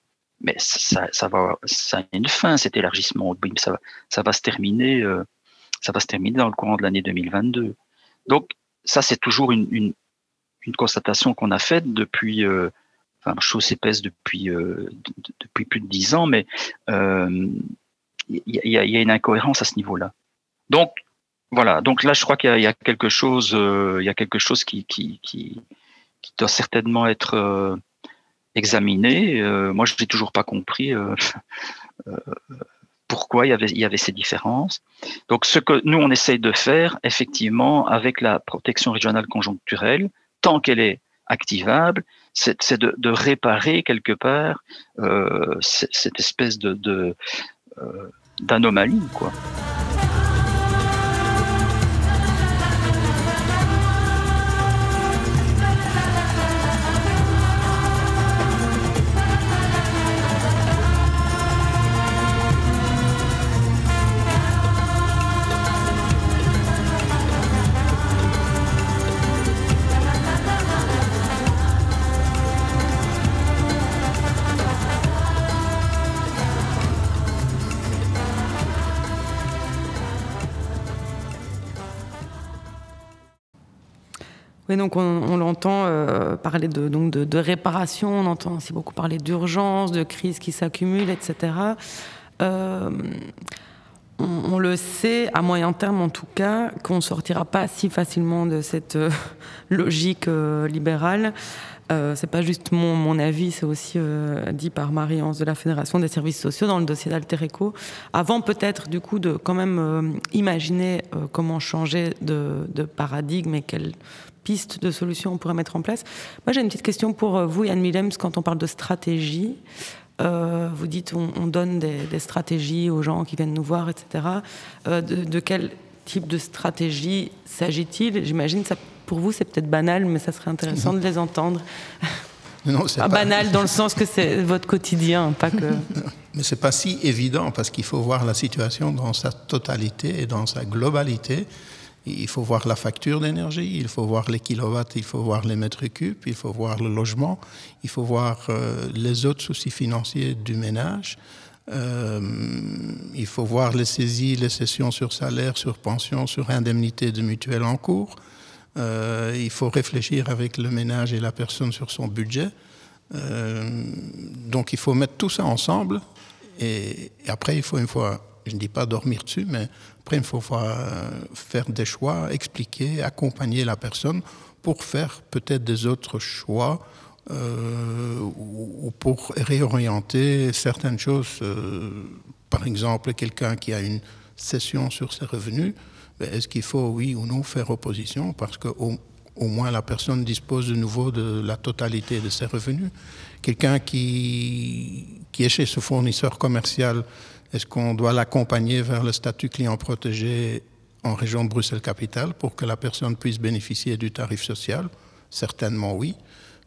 mais ça, ça, va, ça a une fin cet élargissement. Ça, va, ça va se terminer, euh, ça va se terminer dans le courant de l'année 2022. Donc ça, c'est toujours une, une, une constatation qu'on a faite depuis, euh, enfin chose épaisse depuis euh, depuis plus de dix ans, mais euh, il y, a, y a une incohérence à ce niveau-là. Donc voilà, donc là, je crois qu'il y, a quelque chose, euh, il y a quelque chose qui, qui, qui, qui doit certainement être euh, examiné. Euh, moi, je n'ai toujours pas compris pourquoi il y, avait, il y avait ces différences. Donc, ce que nous, on essaye de faire, effectivement, avec la protection régionale conjoncturelle, tant qu'elle est activable, c'est de, de, réparer quelque part cette espèce de d'anomalie, quoi. Oui, donc on, l'entend euh, parler de, donc de, réparation, on entend aussi beaucoup parler d'urgence, de crise qui s'accumulent, etc. Euh, on, le sait, à moyen terme en tout cas, qu'on ne sortira pas si facilement de cette euh, <laughs> logique libérale. Euh, c'est pas juste mon, mon avis, c'est aussi dit par Marie-Anse de la Fédération des services sociaux dans le dossier d'Altereco. Avant peut-être du coup de quand même imaginer comment changer de, de paradigme et quelle pistes de solutions on pourrait mettre en place. Moi, j'ai une petite question pour euh, vous, Yann Willems, quand on parle de stratégie. Euh, vous dites on, donne des, stratégies aux gens qui viennent nous voir, etc. Euh, de, quel type de stratégie s'agit-il? J'imagine ça pour vous c'est peut-être banal, mais ça serait intéressant de les entendre. Non, c'est pas banal dans le sens que c'est votre quotidien, pas que. <laughs> Mais c'est pas si évident parce qu'il faut voir la situation dans sa totalité et dans sa globalité. Il faut voir la facture d'énergie, il faut voir les kilowatts, il faut voir les mètres cubes, il faut voir le logement, il faut voir euh, les autres soucis financiers du ménage. Euh, il faut voir les saisies, les cessions sur salaire, sur pension, sur indemnité de mutuelle en cours. Euh, il faut réfléchir avec le ménage et la personne sur son budget. donc il faut mettre tout ça ensemble et après il faut une fois, je ne dis pas dormir dessus, mais après, il faut faire des choix, expliquer, accompagner la personne pour faire peut-être des autres choix euh, ou pour réorienter certaines choses. Euh, par exemple, quelqu'un qui a une cession sur ses revenus, ben, est-ce qu'il faut, oui ou non, faire opposition Parce qu'au au moins la personne dispose de nouveau de la totalité de ses revenus? Quelqu'un qui, qui est chez ce fournisseur commercial est-ce qu'on doit l'accompagner vers le statut client protégé en région de Bruxelles-Capitale pour que la personne puisse bénéficier du tarif social? Certainement oui.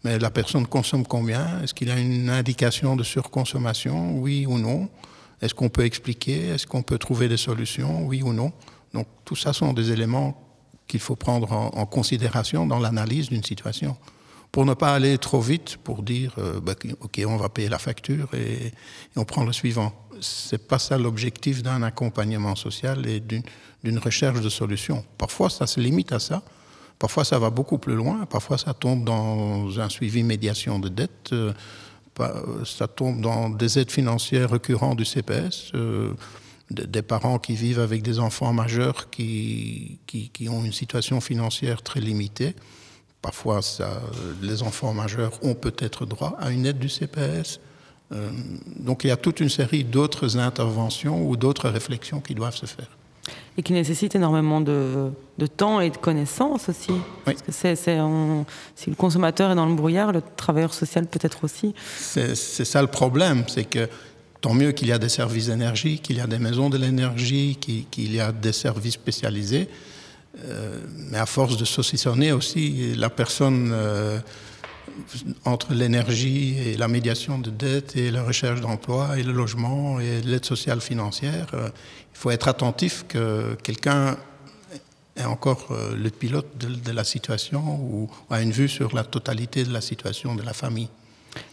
Mais la personne consomme combien? Est-ce qu'il a une indication de surconsommation? Oui ou non? Est-ce qu'on peut expliquer? Est-ce qu'on peut trouver des solutions? Oui ou non? Donc tout ça sont des éléments qu'il faut prendre en, considération dans l'analyse d'une situation. Pour ne pas aller trop vite pour dire euh, bah, ok on va payer la facture et, on prend le suivant c'est pas ça l'objectif d'un accompagnement social et d'une recherche de solutions. Parfois, ça se limite à ça. Parfois, ça va beaucoup plus loin. Parfois, ça tombe dans un suivi médiation de dette. Euh, ça tombe dans des aides financières récurrentes du CPS. Euh, des parents qui vivent avec des enfants majeurs qui, qui, ont une situation financière très limitée. Parfois, les enfants majeurs ont peut-être droit à une aide du CPS. Euh, donc il y a toute une série d'autres interventions ou d'autres réflexions qui doivent se faire. Et qui nécessitent énormément de, de temps et de connaissances aussi. Parce que c'est, si le consommateur est dans le brouillard, le travailleur social peut-être aussi. C'est, ça le problème, c'est que tant mieux qu'il y a des services d'énergie, qu'il y a des maisons de l'énergie, qu'il, y a des services spécialisés. Euh, mais à force de saucissonner aussi, la personne euh, entre l'énergie et la médiation de dette et la recherche d'emploi et le logement et l'aide sociale financière, euh, il faut être attentif que quelqu'un ait encore euh, le pilote de, la situation ou a une vue sur la totalité de la situation de la famille.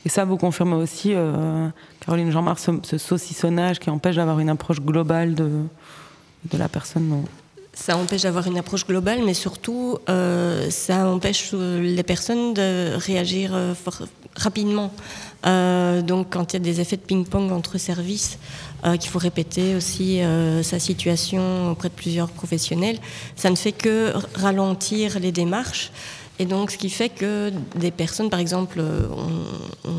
Et ça, vous confirmez aussi, euh, Caroline Jean-Marc, ce, saucissonnage qui empêche d'avoir une approche globale de, la personne ça empêche d'avoir une approche globale, mais surtout, euh, ça empêche euh, les personnes de réagir euh, rapidement. donc, quand il y a des effets de ping-pong entre services, qu'il faut répéter aussi sa situation auprès de plusieurs professionnels, ça ne fait que ralentir les démarches. Et donc, ce qui fait que des personnes, par exemple, on,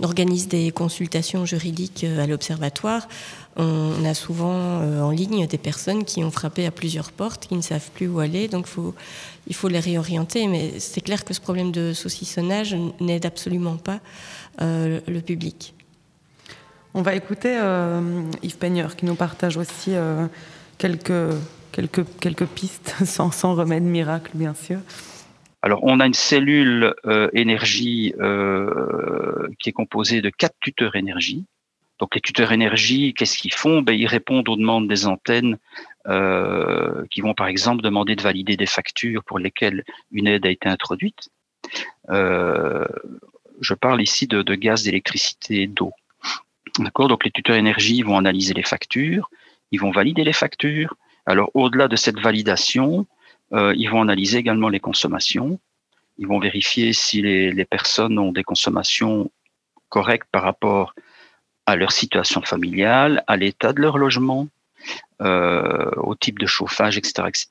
on organise des consultations juridiques à l'observatoire. On a souvent euh, en ligne des personnes qui ont frappé à plusieurs portes, qui ne savent plus où aller, donc il faut les réorienter. Mais c'est clair que ce problème de saucissonnage n'aide absolument pas euh, le public. On va écouter euh, Yves Peigneur qui nous partage aussi quelques, quelques, quelques pistes <laughs> sans, sans remède miracle, bien sûr. Alors, on a une cellule énergie qui est composée de quatre tuteurs énergie donc les tuteurs énergie, qu'est-ce qu'ils font? Ben, Ils répondent aux demandes des antennes euh, qui vont par exemple demander de valider des factures pour lesquelles une aide a été introduite. Euh, je parle ici de, gaz, d'électricité, d'eau. D'accord? Donc les tuteurs énergie vont analyser les factures, ils vont valider les factures. Alors au-delà de cette validation, euh, ils vont analyser également les consommations. Ils vont vérifier si les, les personnes ont des consommations correctes par rapport à leur situation familiale, à l'état de leur logement, euh, au type de chauffage, etc., etc.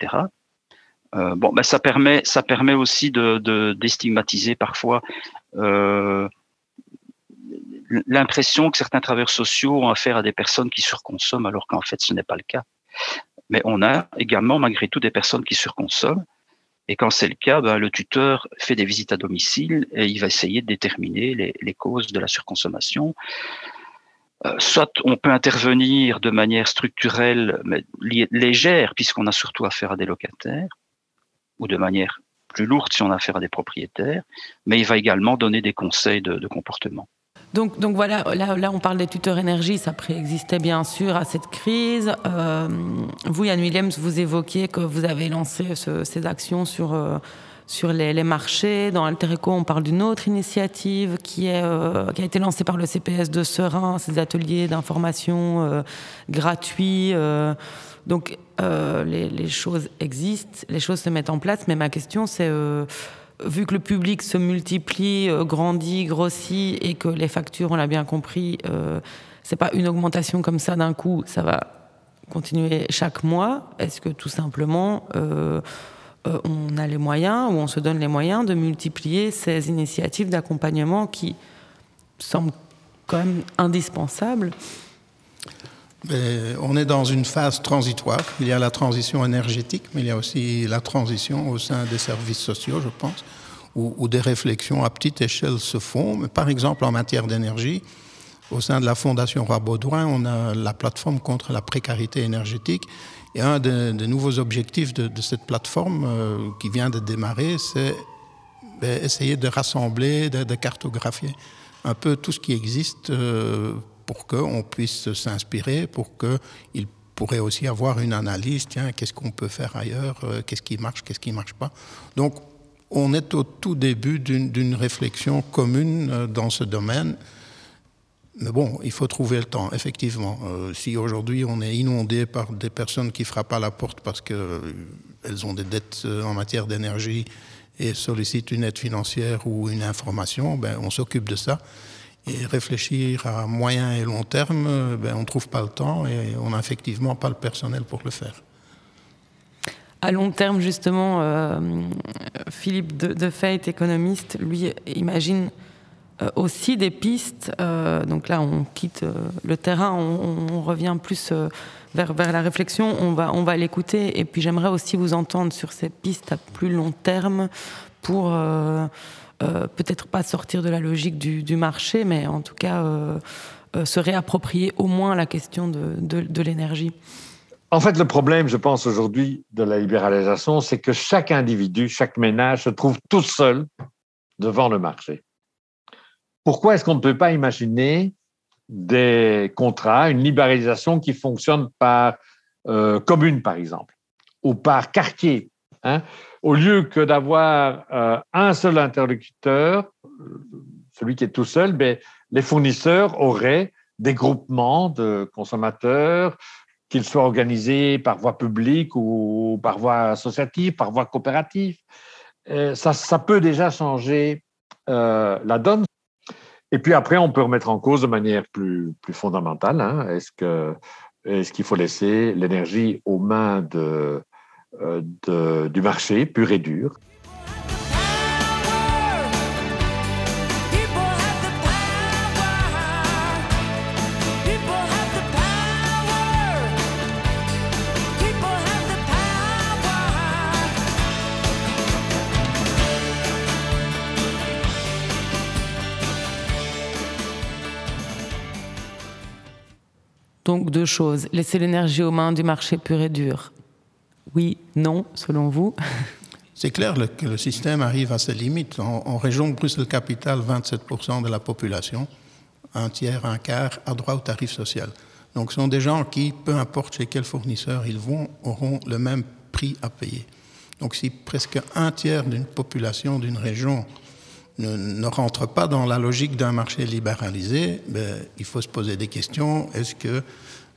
Euh, bon, ben ça permet, ça permet aussi de, déstigmatiser parfois euh, l'impression que certains travailleurs sociaux ont affaire à des personnes qui surconsomment, alors qu'en fait ce n'est pas le cas. Mais on a également malgré tout des personnes qui surconsomment. Et quand c'est le cas, ben, le tuteur fait des visites à domicile et il va essayer de déterminer les, les causes de la surconsommation. Euh, soit on peut intervenir de manière structurelle, mais légère, puisqu'on a surtout affaire à des locataires, ou de manière plus lourde si on a affaire à des propriétaires, mais il va également donner des conseils de, comportement. Donc, donc voilà, là, là, on parle des tuteurs énergie, ça préexistait bien sûr à cette crise. Euh, vous, Yann Williams, vous évoquiez que vous avez lancé ces actions sur euh, sur les, marchés. Dans Altereco, on parle d'une autre initiative qui, euh, a été lancée par le CPS de Serein, ces ateliers d'information euh, gratuits. Euh. donc, les, choses existent, les choses se mettent en place, mais ma question, c'est vu que le public se multiplie, grandit, grossit, et que les factures, on l'a bien compris, c'est pas une augmentation comme ça d'un coup, ça va continuer chaque mois. Est-ce que tout simplement euh, on a les moyens, ou on se donne les moyens de multiplier ces initiatives d'accompagnement qui semblent quand même indispensables. on est dans une phase transitoire. Il y a la transition énergétique, mais il y a aussi la transition au sein des services sociaux, je pense, où, des réflexions à petite échelle se font. par exemple, en matière d'énergie, au sein de la Fondation Roi Baudouin, on a la plateforme contre la précarité énergétique et un des, nouveaux objectifs de, cette plateforme euh, qui vient de démarrer, c'est ben, essayer de rassembler, de, cartographier un peu tout ce qui existe euh, pour qu'on puisse s'inspirer, pour qu'il pourrait aussi avoir une analyse, tiens, qu'est-ce qu'on peut faire ailleurs, euh, qu'est-ce qui marche, qu'est-ce qui ne marche pas. Donc, on est au tout début d'une réflexion commune dans ce domaine mais bon, il faut trouver le temps, effectivement. Euh, si aujourd'hui on est inondé par des personnes qui frappent à la porte parce qu'elles ont des dettes en matière d'énergie et sollicitent une aide financière ou une information, ben, on s'occupe de ça. Et réfléchir à moyen et long terme, ben, on ne trouve pas le temps et on n'a effectivement pas le personnel pour le faire. À long terme, justement, euh, Philippe de, de économiste, lui, imagine euh, aussi des pistes. Euh, donc là, on quitte le terrain, on, revient plus vers, la réflexion, on va, on va l'écouter. Et puis j'aimerais aussi vous entendre sur ces pistes à plus long terme pour euh, peut-être pas sortir de la logique du, marché, mais en tout cas euh, euh, se réapproprier au moins la question de, l'énergie. En fait, le problème, je pense, aujourd'hui de la libéralisation, c'est que chaque individu, chaque ménage se trouve tout seul devant le marché. Pourquoi est-ce qu'on ne peut pas imaginer des contrats, une libéralisation qui fonctionne par commune, par exemple, ou par quartier hein? Au lieu que d'avoir euh, un seul interlocuteur, celui qui est tout seul, ben, les fournisseurs auraient des groupements de consommateurs, qu'ils soient organisés par voie publique ou par voie associative, par voie coopérative. ça, ça, peut déjà changer euh, la donne. Et puis après, on peut remettre en cause de manière plus, plus fondamentale. Hein, est-ce que est-ce qu'il faut laisser l'énergie aux mains de, euh, de, du marché pur et dur? Donc deux choses. Laisser l'énergie aux mains du marché pur et dur. Oui, non, selon vous <laughs> C'est clair que le système arrive à ses limites. En, région Bruxelles-Capitale, 27% de la population, un tiers, un quart, a droit au tarif social. Donc ce sont des gens qui, peu importe chez quel fournisseur ils vont, auront le même prix à payer. Donc si presque un tiers d'une population d'une région ne, rentre pas dans la logique d'un marché libéralisé, ben, il faut se poser des questions. Est-ce que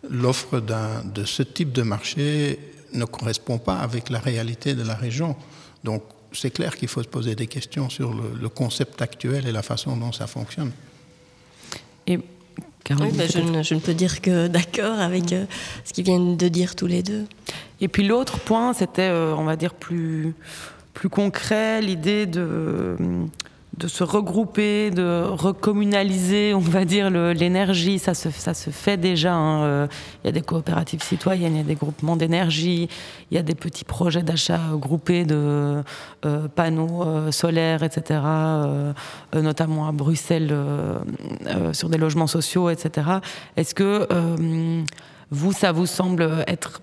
l'offre de ce type de marché ne correspond pas avec la réalité de la région? Donc c'est clair qu'il faut se poser des questions sur le, concept actuel et la façon dont ça fonctionne. Et oui, ben, je, ne, je, ne, peux dire que d'accord avec euh, ce qu'ils viennent de dire tous les deux. Et puis l'autre point, c'était, euh, on va dire, plus, plus concret, l'idée de de se regrouper, de recommunaliser, on va dire, l'énergie. Ça se, fait déjà. Hein. Euh, il y a des coopératives citoyennes, il y a des groupements d'énergie, il y a des petits projets d'achat groupés de euh, panneaux euh, solaires, etc., notamment à Bruxelles, sur des logements sociaux, etc. Est-ce que vous, ça vous semble être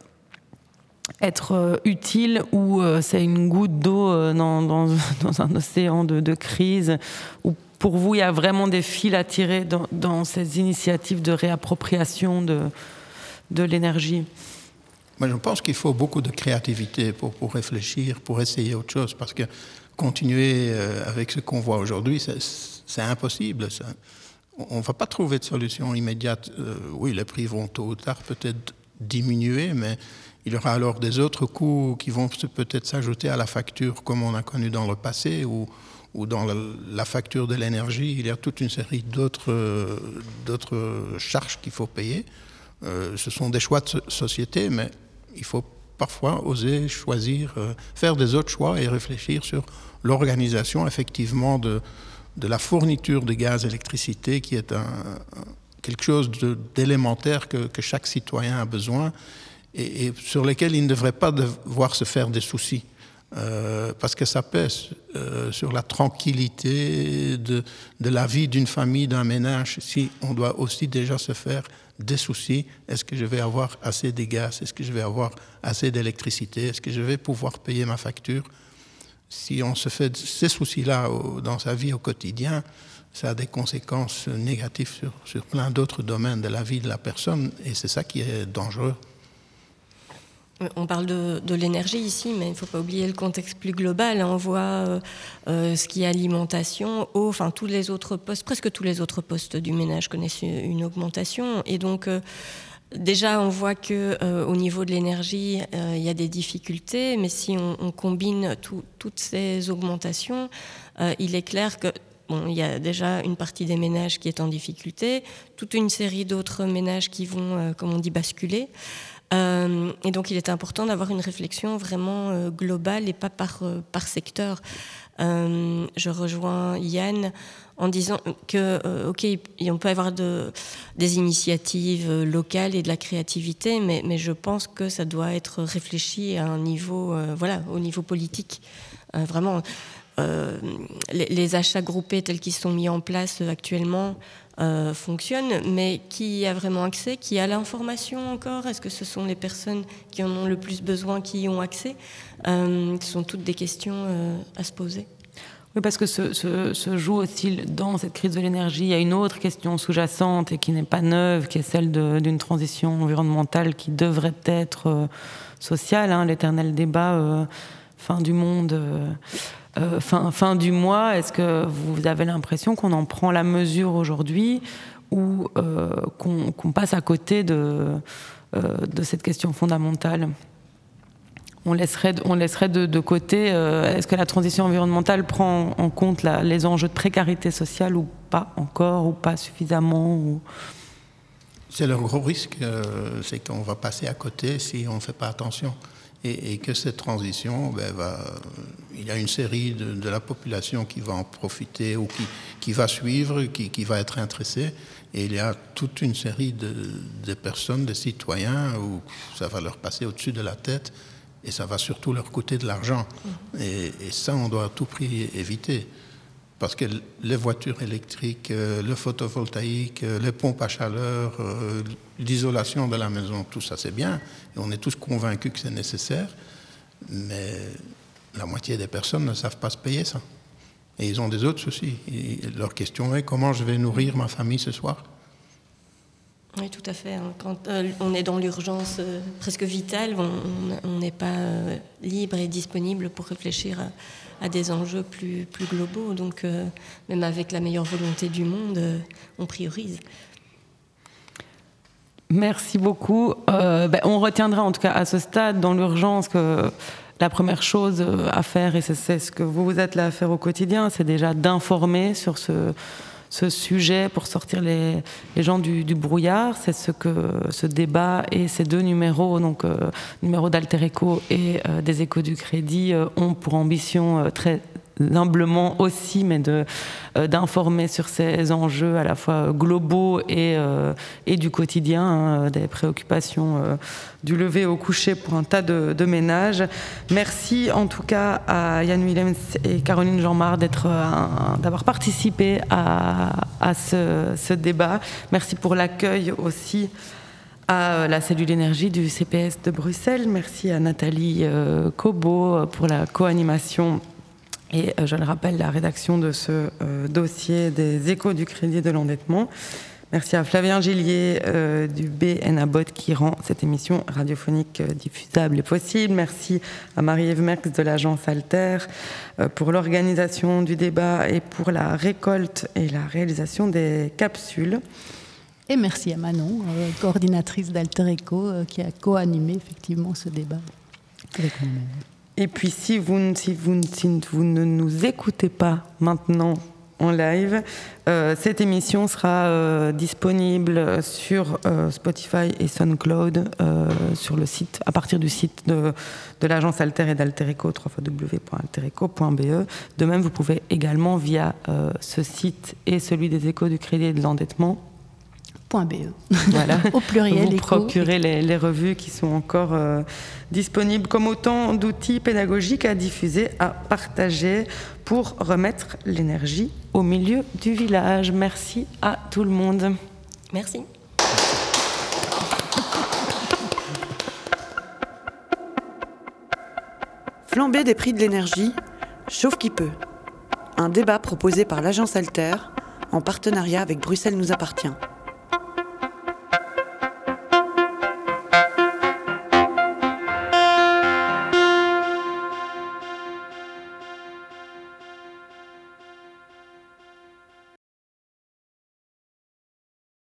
être euh, utile ou euh, c'est une goutte d'eau euh, dans, <laughs> un océan de, crise Ou pour vous, il y a vraiment des fils à tirer dans, dans ces initiatives de réappropriation de, l'énergie? Moi, je pense qu'il faut beaucoup de créativité pour, réfléchir, pour essayer autre chose, parce que continuer avec ce qu'on voit aujourd'hui, c'est impossible. On ne va pas trouver de solution immédiate. oui, les prix vont tôt ou tard peut-être diminuer, mais il y aura alors des autres coûts qui vont peut-être s'ajouter à la facture comme on a connu dans le passé ou, dans la, facture de l'énergie. Il y a toute une série d'autres charges qu'il faut payer. Euh, ce sont des choix de société, mais il faut parfois oser choisir, euh, faire des autres choix et réfléchir sur l'organisation effectivement de, la fourniture de gaz électricité qui est quelque chose d'élémentaire que, chaque citoyen a besoin et, sur lesquels il ne devrait pas devoir se faire des soucis. Euh, parce que ça pèse euh, sur la tranquillité de, la vie d'une famille, d'un ménage. Si on doit aussi déjà se faire des soucis, est-ce que je vais avoir assez de gaz? Est-ce que je vais avoir assez d'électricité? Est-ce que je vais pouvoir payer ma facture? Si on se fait ces soucis-là dans sa vie au quotidien, ça a des conséquences négatives sur plein d'autres domaines de la vie de la personne et c'est ça qui est dangereux. On parle de, l'énergie ici, mais il ne faut pas oublier le contexte plus global. On voit euh, euh, ce qui est alimentation, eau, enfin tous les autres postes, presque tous les autres postes du ménage connaissent une augmentation. Et donc, euh, déjà, on voit que au niveau de l'énergie, il y a des difficultés, mais si on, combine toutes ces augmentations, il est clair que Bon, il y a déjà une partie des ménages qui est en difficulté, toute une série d'autres ménages qui vont, comme on dit, basculer. Euh, et donc, il est important d'avoir une réflexion vraiment euh, globale et pas par, euh, par secteur. je rejoins Yann en disant que, OK, on peut avoir de, des initiatives locales et de la créativité, mais, mais, je pense que ça doit être réfléchi à un niveau, voilà, au niveau politique. vraiment, les, achats groupés tels qu'ils sont mis en place actuellement, euh, fonctionne, mais qui a vraiment accès, qui a l'information encore? Est-ce que ce sont les personnes qui en ont le plus besoin qui y ont accès? Euh, Ce sont toutes des questions euh, à se poser. Oui, parce que se, se, joue aussi dans cette crise de l'énergie, il y a une autre question sous-jacente et qui n'est pas neuve, qui est celle d'une transition environnementale qui devrait être sociale, hein, l'éternel débat fin du monde. Euh, fin, du mois, est-ce que vous avez l'impression qu'on en prend la mesure aujourd'hui ou euh, qu'on passe à côté de, euh, cette question fondamentale? On laisserait, on laisserait de, côté, est-ce que la transition environnementale prend en compte les enjeux de précarité sociale ou pas encore, ou pas suffisamment. C'est le gros risque, c'est qu'on va passer à côté si on ne fait pas attention et, que cette transition, ben, va, il y a une série de, la population qui va en profiter ou qui, qui va suivre, qui, qui, va être intéressée, et il y a toute une série de, de, personnes, de citoyens, où ça va leur passer au-dessus de la tête, et ça va surtout leur coûter de l'argent. Mm-hmm. Et, et, ça, on doit à tout prix éviter. Parce que les voitures électriques, euh, le photovoltaïque, euh, les pompes à chaleur, euh, l'isolation de la maison, tout ça c'est bien. Et on est tous convaincus que c'est nécessaire. Mais la moitié des personnes ne savent pas se payer ça. Et ils ont des autres soucis. leur question est comment je vais nourrir ma famille ce soir? Oui, tout à fait. Hein. Quand on est dans l'urgence presque vitale, on n'est pas libre et disponible pour réfléchir à, à des enjeux plus, plus globaux. Donc, euh, même avec la meilleure volonté du monde, euh, on priorise. Merci beaucoup. Euh, ben, on retiendra en tout cas à ce stade, dans l'urgence, que la première chose à faire, et c'est ce que vous êtes là à faire au quotidien, c'est déjà d'informer sur ce, ce sujet pour sortir les, gens du, brouillard. C'est ce que ce débat et ces deux numéros, donc euh, numéro d'Alter Eco et euh, des Échos du Crédit, euh, ont pour ambition très humblement aussi, mais euh, d'informer sur ces enjeux à la fois globaux et, euh, et du quotidien, hein, des préoccupations euh, du lever au coucher pour un tas de, ménages. Merci en tout cas à Yann Willems et Caroline Jean-Marc d'être, d'avoir participé à, à ce, ce, débat. Merci pour l'accueil aussi à la cellule énergie du CPS de Bruxelles. Merci à Nathalie Cobo pour la co-animation et euh, je le rappelle, la rédaction de ce euh, dossier des échos du crédit de l'endettement. Merci à Flavien Gillier euh, du BNABOT qui rend cette émission radiophonique diffusable et possible. Merci à Marie-Ève Merckx de l'agence Alter pour l'organisation du débat et pour la récolte et la réalisation des capsules. Et merci à Manon, coordinatrice d'Alter Eco, qui a co-animé effectivement ce débat avec nous-mêmes. Et puis si vous, si vous, vous ne nous écoutez pas maintenant en live, euh, cette émission sera euh, disponible sur euh, Spotify et SoundCloud sur le site, à partir du site de, de l'agence Alter et d'Alterico, www.altereco.be. De même, vous pouvez également via ce site et celui des échos du crédit et de l'endettement. Voilà. <laughs> Au pluriel. Vous procurez les, les, revues qui sont encore euh, disponibles comme autant d'outils pédagogiques à diffuser, à partager pour remettre l'énergie au milieu du village. Merci à tout le monde. Merci. Flamber des prix de l'énergie, chauffe qui peut. Un débat proposé par l'agence Alter en partenariat avec Bruxelles nous appartient.